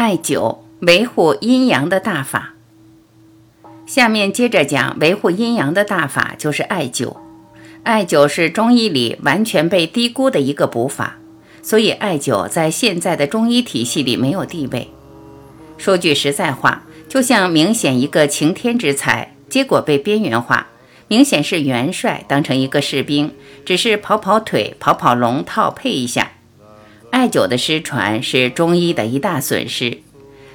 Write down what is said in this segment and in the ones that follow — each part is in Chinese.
艾灸维护阴阳的大法。下面接着讲维护阴阳的大法，就是艾灸。艾灸是中医里完全被低估的一个补法，所以艾灸在现在的中医体系里没有地位。说句实在话，就像明显一个擎天之才，结果被边缘化，明显是元帅当成一个士兵，只是跑跑腿、跑跑龙套配一下。艾灸的失传是中医的一大损失。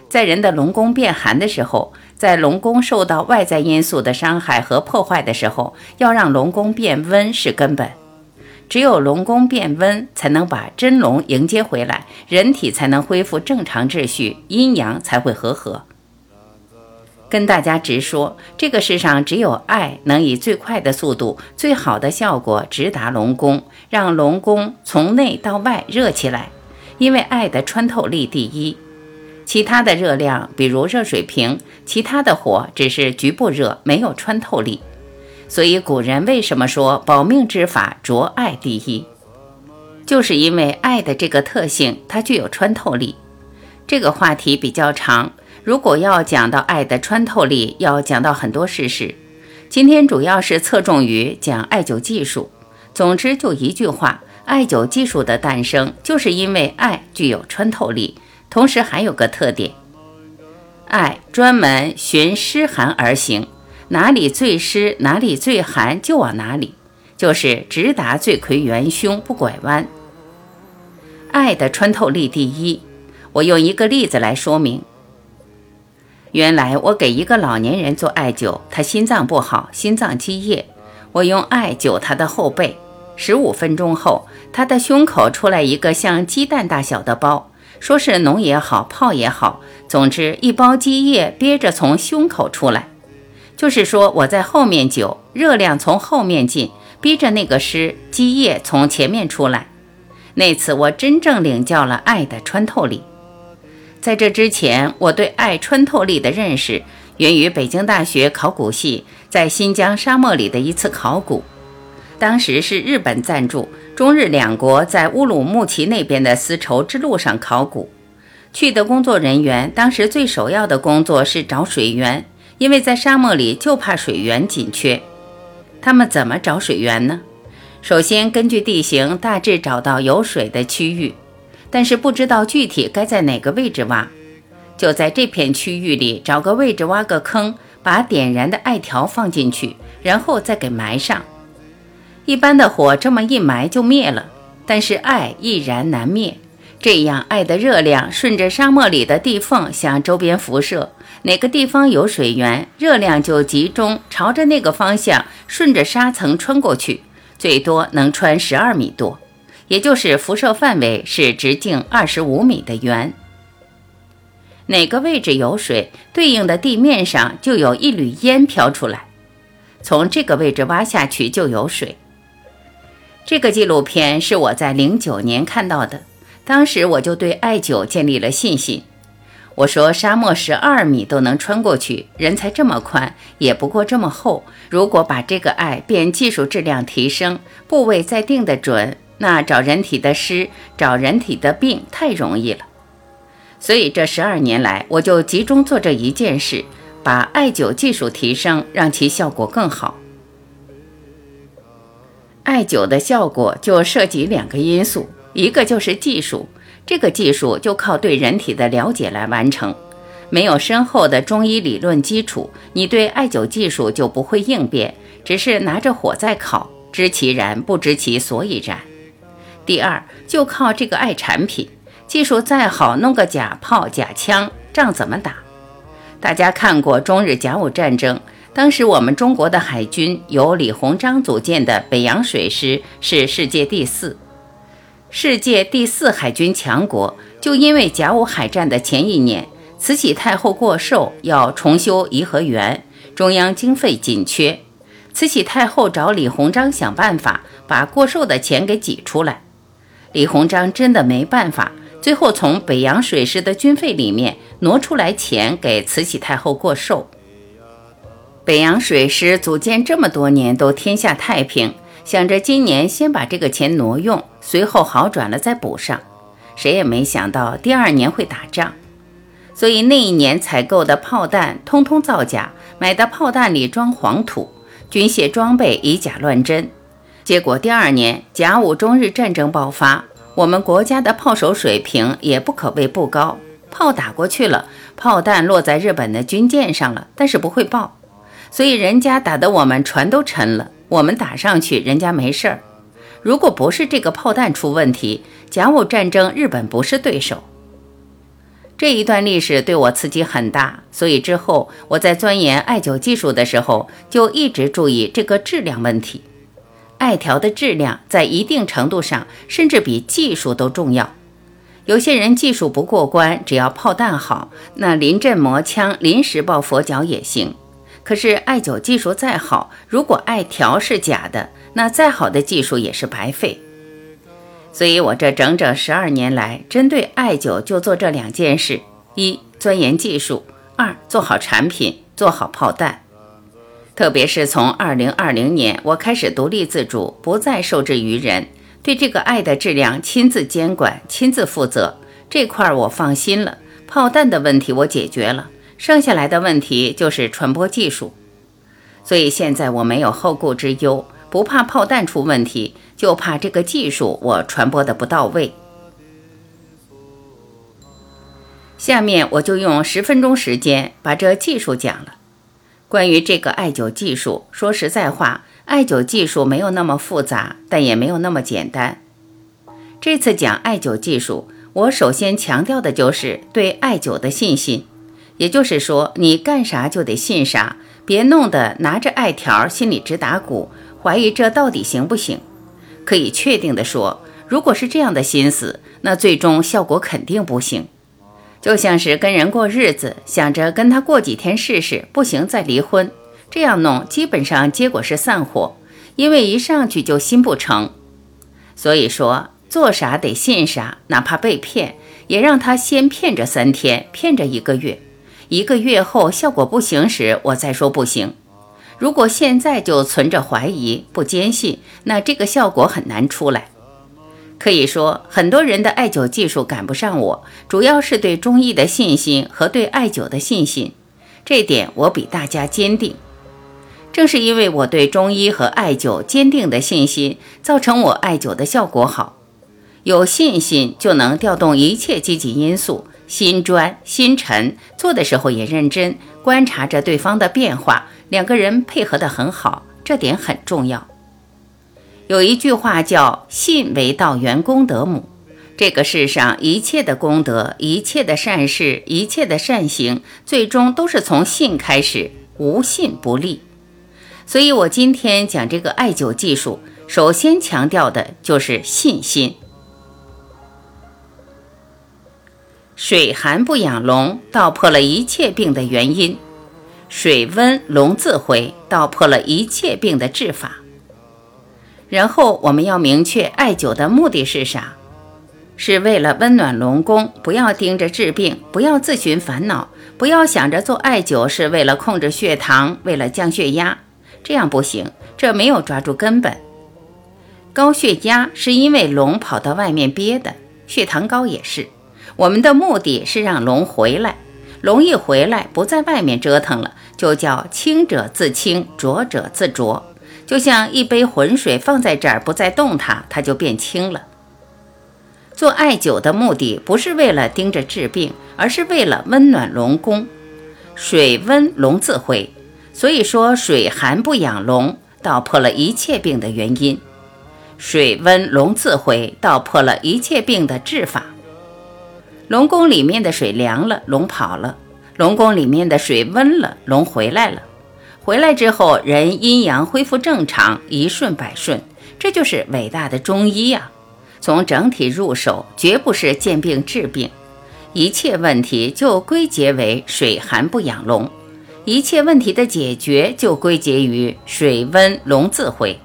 在人的龙宫变寒的时候，在龙宫受到外在因素的伤害和破坏的时候，要让龙宫变温是根本。只有龙宫变温，才能把真龙迎接回来，人体才能恢复正常秩序，阴阳才会和合。跟大家直说，这个世上只有爱能以最快的速度、最好的效果直达龙宫，让龙宫从内到外热起来。因为爱的穿透力第一，其他的热量，比如热水瓶，其他的火只是局部热，没有穿透力。所以古人为什么说保命之法着爱第一，就是因为爱的这个特性，它具有穿透力。这个话题比较长。如果要讲到爱的穿透力，要讲到很多事实。今天主要是侧重于讲艾灸技术。总之，就一句话，艾灸技术的诞生，就是因为爱具有穿透力，同时还有个特点：爱专门循湿寒而行，哪里最湿，哪里最寒，就往哪里，就是直达罪魁元凶，不拐弯。爱的穿透力第一，我用一个例子来说明。原来我给一个老年人做艾灸，他心脏不好，心脏积液。我用艾灸他的后背，十五分钟后，他的胸口出来一个像鸡蛋大小的包，说是脓也好，泡也好，总之一包积液憋着从胸口出来。就是说我在后面灸，热量从后面进，逼着那个湿积液从前面出来。那次我真正领教了艾的穿透力。在这之前，我对爱穿透力的认识源于北京大学考古系在新疆沙漠里的一次考古。当时是日本赞助，中日两国在乌鲁木齐那边的丝绸之路上考古。去的工作人员当时最首要的工作是找水源，因为在沙漠里就怕水源紧缺。他们怎么找水源呢？首先根据地形大致找到有水的区域。但是不知道具体该在哪个位置挖，就在这片区域里找个位置挖个坑，把点燃的艾条放进去，然后再给埋上。一般的火这么一埋就灭了，但是艾易燃难灭，这样艾的热量顺着沙漠里的地缝向周边辐射，哪个地方有水源，热量就集中朝着那个方向，顺着沙层穿过去，最多能穿十二米多。也就是辐射范围是直径二十五米的圆。哪个位置有水，对应的地面上就有一缕烟飘出来。从这个位置挖下去就有水。这个纪录片是我在零九年看到的，当时我就对艾灸建立了信心。我说沙漠十二米都能穿过去，人才这么宽，也不过这么厚。如果把这个艾变技术质量提升，部位再定得准。那找人体的湿，找人体的病太容易了，所以这十二年来，我就集中做这一件事，把艾灸技术提升，让其效果更好。艾灸的效果就涉及两个因素，一个就是技术，这个技术就靠对人体的了解来完成。没有深厚的中医理论基础，你对艾灸技术就不会应变，只是拿着火在烤，知其然，不知其所以然。第二，就靠这个爱产品，技术再好，弄个假炮、假枪，仗怎么打？大家看过中日甲午战争，当时我们中国的海军由李鸿章组建的北洋水师是世界第四，世界第四海军强国，就因为甲午海战的前一年，慈禧太后过寿要重修颐和园，中央经费紧缺，慈禧太后找李鸿章想办法把过寿的钱给挤出来。李鸿章真的没办法，最后从北洋水师的军费里面挪出来钱给慈禧太后过寿。北洋水师组建这么多年都天下太平，想着今年先把这个钱挪用，随后好转了再补上。谁也没想到第二年会打仗。所以那一年采购的炮弹通通造假，买的炮弹里装黄土，军械装备以假乱真。结果第二年甲午中日战争爆发，我们国家的炮手水平也不可谓不高，炮打过去了，炮弹落在日本的军舰上了，但是不会爆，所以人家打得我们船都沉了，我们打上去人家没事儿。如果不是这个炮弹出问题，甲午战争日本不是对手。这一段历史对我刺激很大，所以之后我在钻研艾灸技术的时候，就一直注意这个质量问题。艾条的质量在一定程度上，甚至比技术都重要。有些人技术不过关，只要炮弹好，那临阵磨枪、临时抱佛脚也行。可是艾灸技术再好，如果艾条是假的，那再好的技术也是白费。所以，我这整整十二年来，针对艾灸就做这两件事：一、钻研技术；二、做好产品，做好炮弹。特别是从二零二零年，我开始独立自主，不再受制于人，对这个爱的质量亲自监管、亲自负责，这块我放心了。炮弹的问题我解决了，剩下来的问题就是传播技术。所以现在我没有后顾之忧，不怕炮弹出问题。就怕这个技术我传播的不到位。下面我就用十分钟时间把这技术讲了。关于这个艾灸技术，说实在话，艾灸技术没有那么复杂，但也没有那么简单。这次讲艾灸技术，我首先强调的就是对艾灸的信心，也就是说，你干啥就得信啥，别弄得拿着艾条心里直打鼓，怀疑这到底行不行。可以确定的说，如果是这样的心思，那最终效果肯定不行。就像是跟人过日子，想着跟他过几天试试，不行再离婚，这样弄基本上结果是散伙，因为一上去就心不成。所以说，做啥得信啥，哪怕被骗，也让他先骗着三天，骗着一个月，一个月后效果不行时，我再说不行。如果现在就存着怀疑、不坚信，那这个效果很难出来。可以说，很多人的艾灸技术赶不上我，主要是对中医的信心和对艾灸的信心。这点我比大家坚定。正是因为我对中医和艾灸坚定的信心，造成我艾灸的效果好。有信心就能调动一切积极因素，心专心沉，做的时候也认真，观察着对方的变化。两个人配合得很好，这点很重要。有一句话叫“信为道源功德母”，这个世上一切的功德、一切的善事、一切的善行，最终都是从信开始，无信不立。所以我今天讲这个艾灸技术，首先强调的就是信心。水寒不养龙，道破了一切病的原因。水温龙自回，道破了一切病的治法。然后我们要明确艾灸的目的是啥？是为了温暖龙宫，不要盯着治病，不要自寻烦恼，不要想着做艾灸是为了控制血糖，为了降血压，这样不行，这没有抓住根本。高血压是因为龙跑到外面憋的，血糖高也是。我们的目的是让龙回来。龙一回来，不在外面折腾了，就叫清者自清，浊者自浊。就像一杯浑水放在这儿，不再动它，它就变清了。做艾灸的目的不是为了盯着治病，而是为了温暖龙宫。水温龙自回，所以说水寒不养龙，道破了一切病的原因。水温龙自回，道破了一切病的治法。龙宫里面的水凉了，龙跑了；龙宫里面的水温了，龙回来了。回来之后，人阴阳恢复正常，一顺百顺。这就是伟大的中医呀！从整体入手，绝不是见病治病，一切问题就归结为水寒不养龙，一切问题的解决就归结于水温龙自回。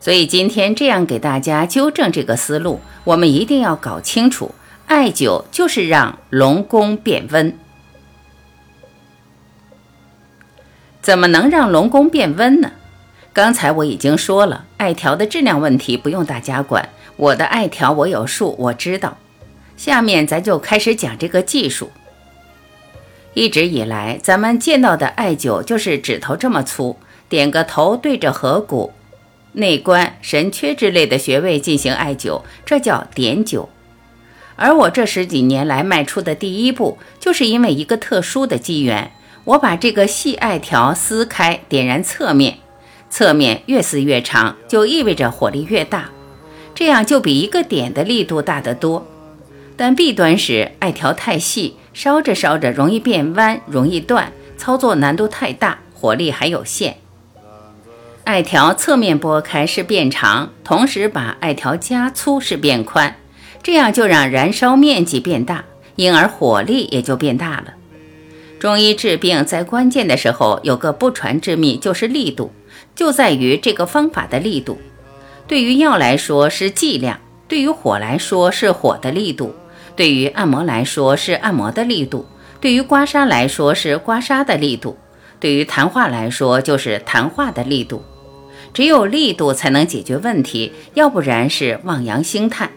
所以今天这样给大家纠正这个思路，我们一定要搞清楚。艾灸就是让龙宫变温，怎么能让龙宫变温呢？刚才我已经说了，艾条的质量问题不用大家管，我的艾条我有数，我知道。下面咱就开始讲这个技术。一直以来，咱们见到的艾灸就是指头这么粗，点个头对着合谷、内关、神阙之类的穴位进行艾灸，这叫点灸。而我这十几年来迈出的第一步，就是因为一个特殊的机缘，我把这个细艾条撕开，点燃侧面，侧面越撕越长，就意味着火力越大，这样就比一个点的力度大得多。但弊端是艾条太细，烧着烧着容易变弯，容易断，操作难度太大，火力还有限。艾条侧面拨开是变长，同时把艾条加粗是变宽。这样就让燃烧面积变大，因而火力也就变大了。中医治病在关键的时候有个不传之秘，就是力度，就在于这个方法的力度。对于药来说是剂量，对于火来说是火的力度，对于按摩来说是按摩的力度，对于刮痧来说是刮痧的力度，对于谈话来说就是谈话的力度。只有力度才能解决问题，要不然是望洋兴叹。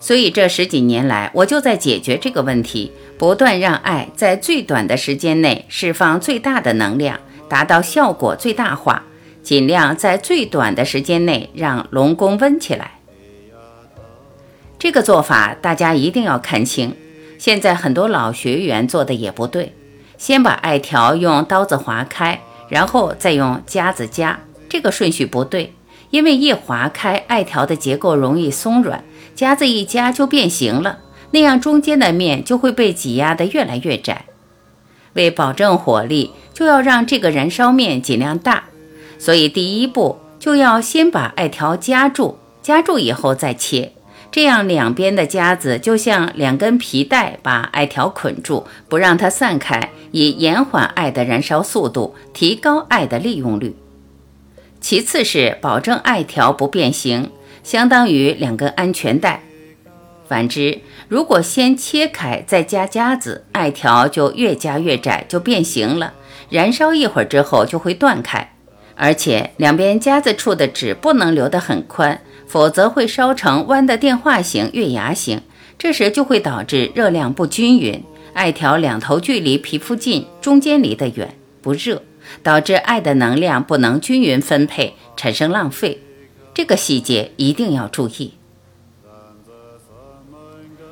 所以这十几年来，我就在解决这个问题，不断让爱在最短的时间内释放最大的能量，达到效果最大化，尽量在最短的时间内让龙宫温起来。这个做法大家一定要看清。现在很多老学员做的也不对，先把艾条用刀子划开，然后再用夹子夹，这个顺序不对，因为一划开，艾条的结构容易松软。夹子一夹就变形了，那样中间的面就会被挤压得越来越窄。为保证火力，就要让这个燃烧面尽量大。所以第一步就要先把艾条夹住，夹住以后再切，这样两边的夹子就像两根皮带把艾条捆住，不让它散开，以延缓艾的燃烧速度，提高艾的利用率。其次是保证艾条不变形。相当于两根安全带。反之，如果先切开再加夹子，艾条就越夹越窄，就变形了。燃烧一会儿之后就会断开。而且两边夹子处的纸不能留得很宽，否则会烧成弯的电话形、月牙形。这时就会导致热量不均匀，艾条两头距离皮肤近，中间离得远，不热，导致艾的能量不能均匀分配，产生浪费。这个细节一定要注意。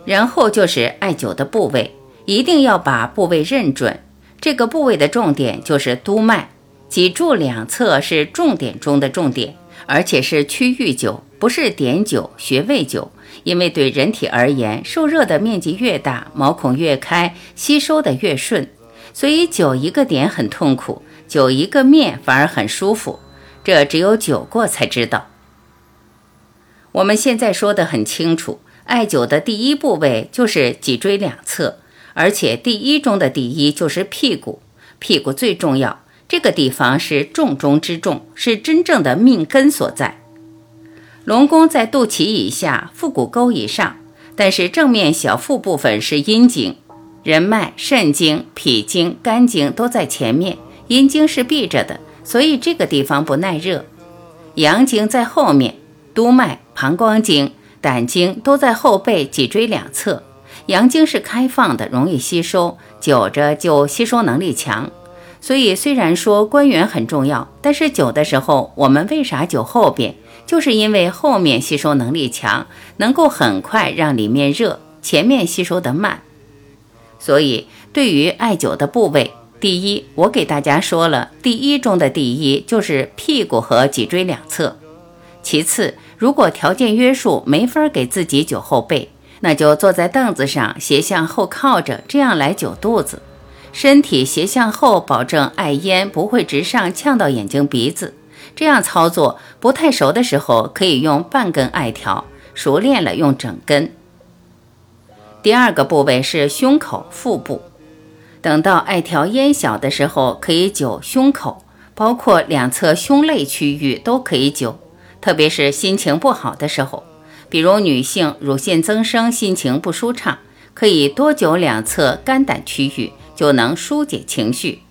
然后就是艾灸的部位，一定要把部位认准。这个部位的重点就是督脉，脊柱两侧是重点中的重点，而且是区域灸，不是点灸、穴位灸。因为对人体而言，受热的面积越大，毛孔越开，吸收的越顺，所以灸一个点很痛苦，灸一个面反而很舒服。这只有灸过才知道。我们现在说的很清楚，艾灸的第一部位就是脊椎两侧，而且第一中的第一就是屁股，屁股最重要，这个地方是重中之重，是真正的命根所在。龙宫在肚脐以下，腹股沟以上，但是正面小腹部分是阴经，人脉、肾经、脾经、肝经都在前面，阴经是闭着的，所以这个地方不耐热。阳经在后面。督脉、膀胱经、胆经都在后背、脊椎两侧，阳经是开放的，容易吸收，灸着就吸收能力强。所以虽然说关元很重要，但是灸的时候，我们为啥灸后边？就是因为后面吸收能力强，能够很快让里面热，前面吸收的慢。所以对于艾灸的部位，第一，我给大家说了，第一中的第一就是屁股和脊椎两侧，其次。如果条件约束没法给自己灸后背，那就坐在凳子上斜向后靠着，这样来灸肚子。身体斜向后，保证艾烟不会直上呛到眼睛鼻子。这样操作不太熟的时候，可以用半根艾条；熟练了用整根。第二个部位是胸口、腹部。等到艾条烟小的时候，可以灸胸口，包括两侧胸肋区域都可以灸。特别是心情不好的时候，比如女性乳腺增生、心情不舒畅，可以多灸两侧肝胆区域，就能疏解情绪。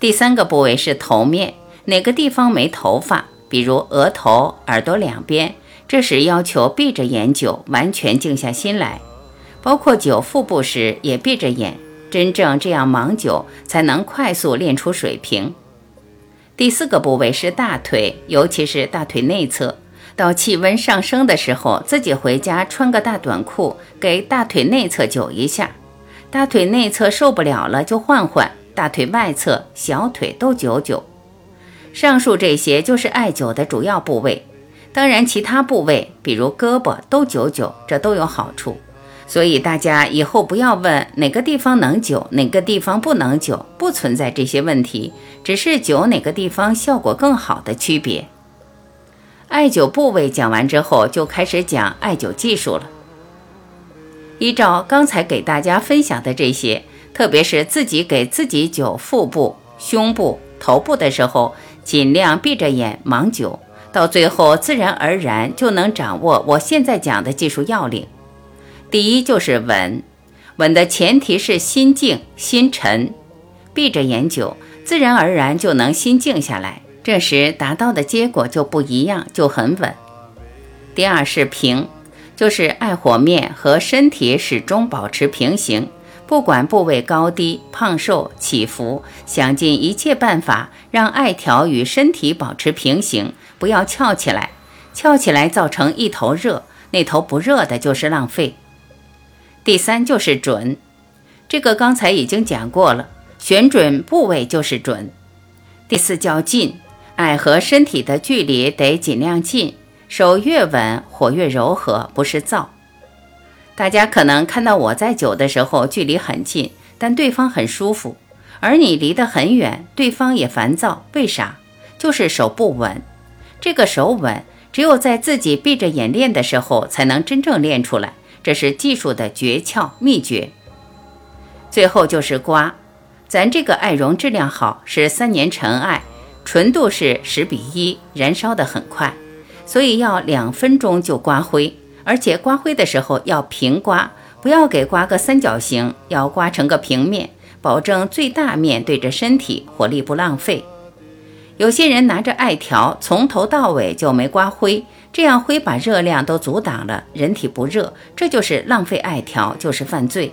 第三个部位是头面，哪个地方没头发，比如额头、耳朵两边，这时要求闭着眼灸，完全静下心来。包括灸腹部时也闭着眼，真正这样忙久，才能快速练出水平。第四个部位是大腿，尤其是大腿内侧。到气温上升的时候，自己回家穿个大短裤，给大腿内侧灸一下。大腿内侧受不了了就换换，大腿外侧、小腿都灸灸。上述这些就是艾灸的主要部位。当然，其他部位比如胳膊都灸灸，这都有好处。所以大家以后不要问哪个地方能灸，哪个地方不能灸，不存在这些问题，只是灸哪个地方效果更好的区别。艾灸部位讲完之后，就开始讲艾灸技术了。依照刚才给大家分享的这些，特别是自己给自己灸腹部、胸部、头部的时候，尽量闭着眼盲灸，到最后自然而然就能掌握我现在讲的技术要领。第一就是稳，稳的前提是心静心沉，闭着眼灸，自然而然就能心静下来，这时达到的结果就不一样，就很稳。第二是平，就是艾火面和身体始终保持平行，不管部位高低、胖瘦、起伏，想尽一切办法让艾条与身体保持平行，不要翘起来，翘起来造成一头热，那头不热的就是浪费。第三就是准，这个刚才已经讲过了，选准部位就是准。第四叫近，艾和身体的距离得尽量近，手越稳，火越柔和，不是燥。大家可能看到我在灸的时候距离很近，但对方很舒服，而你离得很远，对方也烦躁，为啥？就是手不稳。这个手稳，只有在自己闭着眼练的时候，才能真正练出来。这是技术的诀窍秘诀。最后就是刮，咱这个艾绒质量好，是三年陈艾，纯度是十比一，燃烧的很快，所以要两分钟就刮灰，而且刮灰的时候要平刮，不要给刮个三角形，要刮成个平面，保证最大面对着身体，火力不浪费。有些人拿着艾条，从头到尾就没刮灰。这样灰把热量都阻挡了，人体不热，这就是浪费艾条，就是犯罪。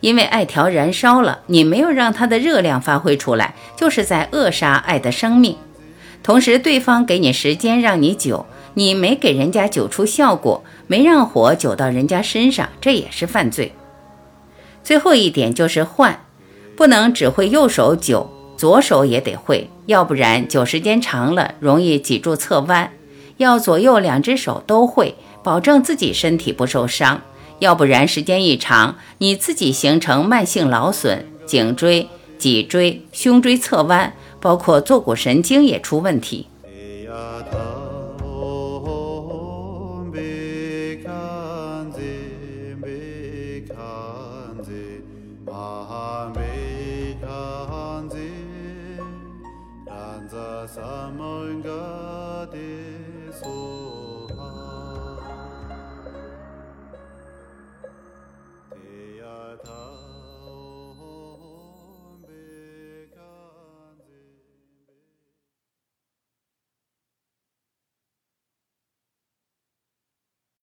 因为艾条燃烧了，你没有让它的热量发挥出来，就是在扼杀艾的生命。同时，对方给你时间让你灸，你没给人家灸出效果，没让火灸到人家身上，这也是犯罪。最后一点就是换，不能只会右手灸，左手也得会，要不然灸时间长了容易脊柱侧弯。要左右两只手都会，保证自己身体不受伤，要不然时间一长，你自己形成慢性劳损，颈椎、脊椎、胸椎侧弯，包括坐骨神经也出问题。